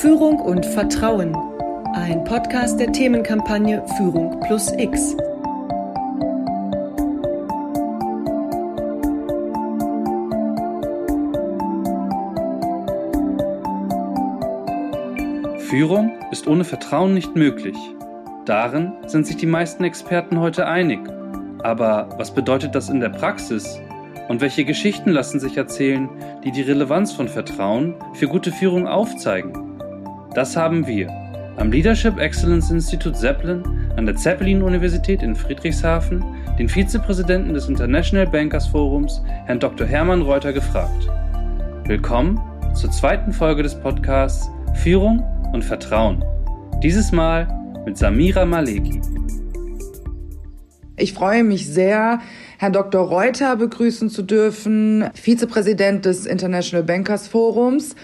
Führung und Vertrauen. Ein Podcast der Themenkampagne Führung plus X. Führung ist ohne Vertrauen nicht möglich. Darin sind sich die meisten Experten heute einig. Aber was bedeutet das in der Praxis? Und welche Geschichten lassen sich erzählen, die die Relevanz von Vertrauen für gute Führung aufzeigen? Das haben wir am Leadership Excellence Institute Zeppelin an der Zeppelin-Universität in Friedrichshafen den Vizepräsidenten des International Bankers Forums, Herrn Dr. Hermann Reuter, gefragt. Willkommen zur zweiten Folge des Podcasts Führung und Vertrauen. Dieses Mal mit Samira Maleki. Ich freue mich sehr, Herrn Dr. Reuter begrüßen zu dürfen, Vizepräsident des International Bankers Forums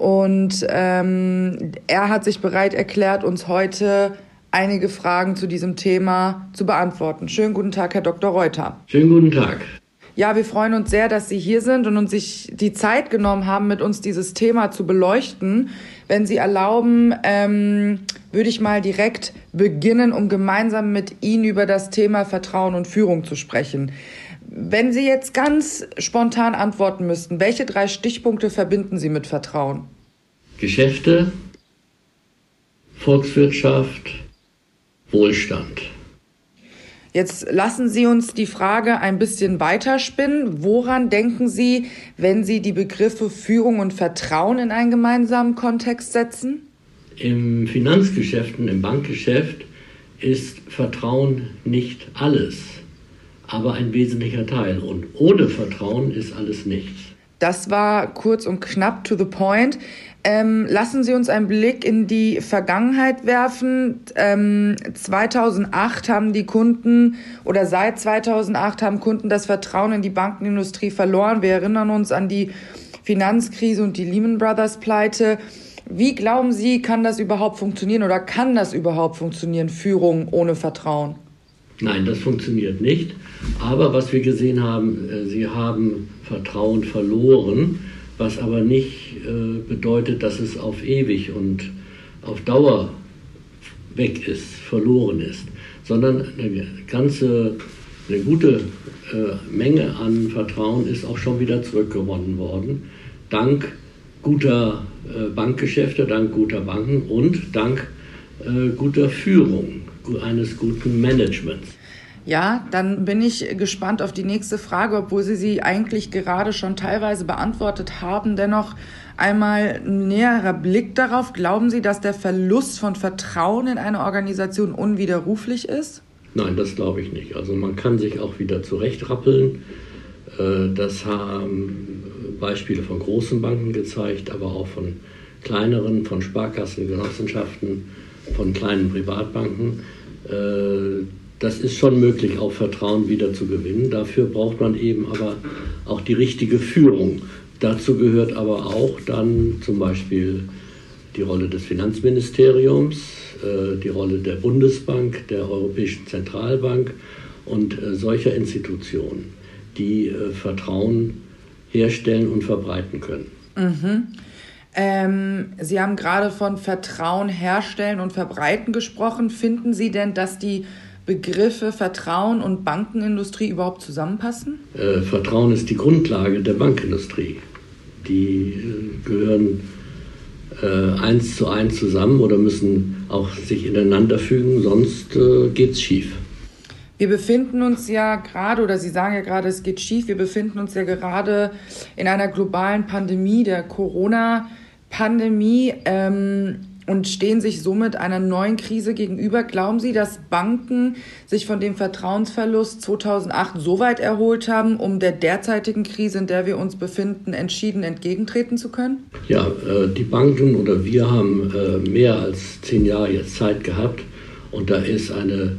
und ähm, er hat sich bereit erklärt, uns heute einige Fragen zu diesem Thema zu beantworten. Schönen guten Tag, Herr Dr. Reuter. Schönen guten Tag. Ja, wir freuen uns sehr, dass Sie hier sind und uns sich die Zeit genommen haben, mit uns dieses Thema zu beleuchten. Wenn Sie erlauben, ähm, würde ich mal direkt beginnen, um gemeinsam mit Ihnen über das Thema Vertrauen und Führung zu sprechen. Wenn Sie jetzt ganz spontan antworten müssten, welche drei Stichpunkte verbinden Sie mit Vertrauen? Geschäfte, Volkswirtschaft, Wohlstand. Jetzt lassen Sie uns die Frage ein bisschen weiterspinnen. Woran denken Sie, wenn Sie die Begriffe Führung und Vertrauen in einen gemeinsamen Kontext setzen? Im Finanzgeschäft und im Bankgeschäft ist Vertrauen nicht alles aber ein wesentlicher Teil. Und ohne Vertrauen ist alles nichts. Das war kurz und knapp to the point. Ähm, lassen Sie uns einen Blick in die Vergangenheit werfen. Ähm, 2008 haben die Kunden oder seit 2008 haben Kunden das Vertrauen in die Bankenindustrie verloren. Wir erinnern uns an die Finanzkrise und die Lehman Brothers Pleite. Wie glauben Sie, kann das überhaupt funktionieren oder kann das überhaupt funktionieren, Führung ohne Vertrauen? Nein, das funktioniert nicht. Aber was wir gesehen haben, äh, sie haben Vertrauen verloren, was aber nicht äh, bedeutet, dass es auf ewig und auf Dauer weg ist, verloren ist, sondern eine ganze, eine gute äh, Menge an Vertrauen ist auch schon wieder zurückgewonnen worden, dank guter Bankgeschäfte, dank guter Banken und dank guter Führung eines guten Managements. Ja, dann bin ich gespannt auf die nächste Frage, obwohl Sie sie eigentlich gerade schon teilweise beantwortet haben. Dennoch einmal ein näherer Blick darauf. Glauben Sie, dass der Verlust von Vertrauen in eine Organisation unwiderruflich ist? Nein, das glaube ich nicht. Also man kann sich auch wieder zurechtrappeln. Äh, das haben Beispiele von großen Banken gezeigt, aber auch von kleineren, von Sparkassen, Genossenschaften, von kleinen Privatbanken das ist schon möglich, auch Vertrauen wieder zu gewinnen. Dafür braucht man eben aber auch die richtige Führung. Dazu gehört aber auch dann zum Beispiel die Rolle des Finanzministeriums, äh, die Rolle der Bundesbank, der Europäischen Zentralbank und äh, solcher Institutionen, die Vertrauen herstellen und verbreiten können. Mhm. Ähm, Sie haben gerade von Vertrauen herstellen und verbreiten gesprochen. Finden Sie denn, dass die Begriffe Vertrauen und Bankenindustrie überhaupt zusammenpassen? Äh, Vertrauen ist die Grundlage der Bankindustrie. Die äh, gehören äh, eins zu eins zusammen oder müssen auch sich ineinander fügen, sonst äh, geht es schief. Wir befinden uns ja gerade, oder Sie sagen ja gerade, es geht schief, wir befinden uns ja gerade in einer globalen Pandemie, der Corona-Pandemie. Ähm, und stehen sich somit einer neuen Krise gegenüber. Glauben Sie, dass Banken sich von dem Vertrauensverlust 2008 so weit erholt haben, um der derzeitigen Krise, in der wir uns befinden, entschieden entgegentreten zu können? Ja, äh, die Banken oder wir haben äh, mehr als zehn Jahre jetzt Zeit gehabt und da ist eine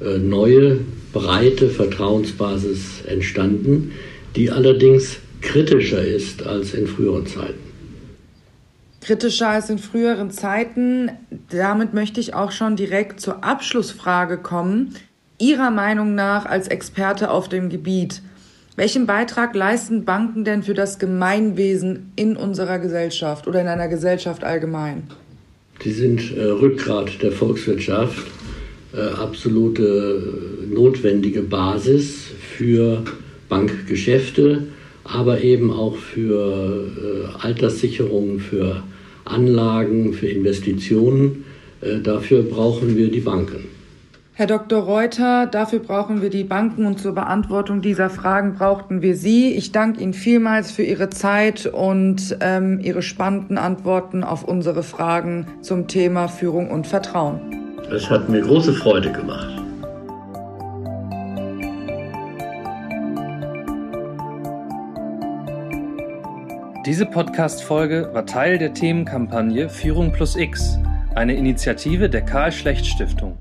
neue, breite Vertrauensbasis entstanden, die allerdings kritischer ist als in früheren Zeiten kritischer als in früheren Zeiten. Damit möchte ich auch schon direkt zur Abschlussfrage kommen. Ihrer Meinung nach als Experte auf dem Gebiet, welchen Beitrag leisten Banken denn für das Gemeinwesen in unserer Gesellschaft oder in einer Gesellschaft allgemein? Die sind äh, Rückgrat der Volkswirtschaft, äh, absolute äh, notwendige Basis für Bankgeschäfte, aber eben auch für äh, Alterssicherung, für Anlagen, für Investitionen. Äh, dafür brauchen wir die Banken. Herr Dr. Reuter, dafür brauchen wir die Banken und zur Beantwortung dieser Fragen brauchten wir Sie. Ich danke Ihnen vielmals für Ihre Zeit und ähm, Ihre spannenden Antworten auf unsere Fragen zum Thema Führung und Vertrauen. Es hat mir große Freude gemacht. Diese Podcast-Folge war Teil der Themenkampagne Führung plus X, eine Initiative der Karl Schlecht Stiftung.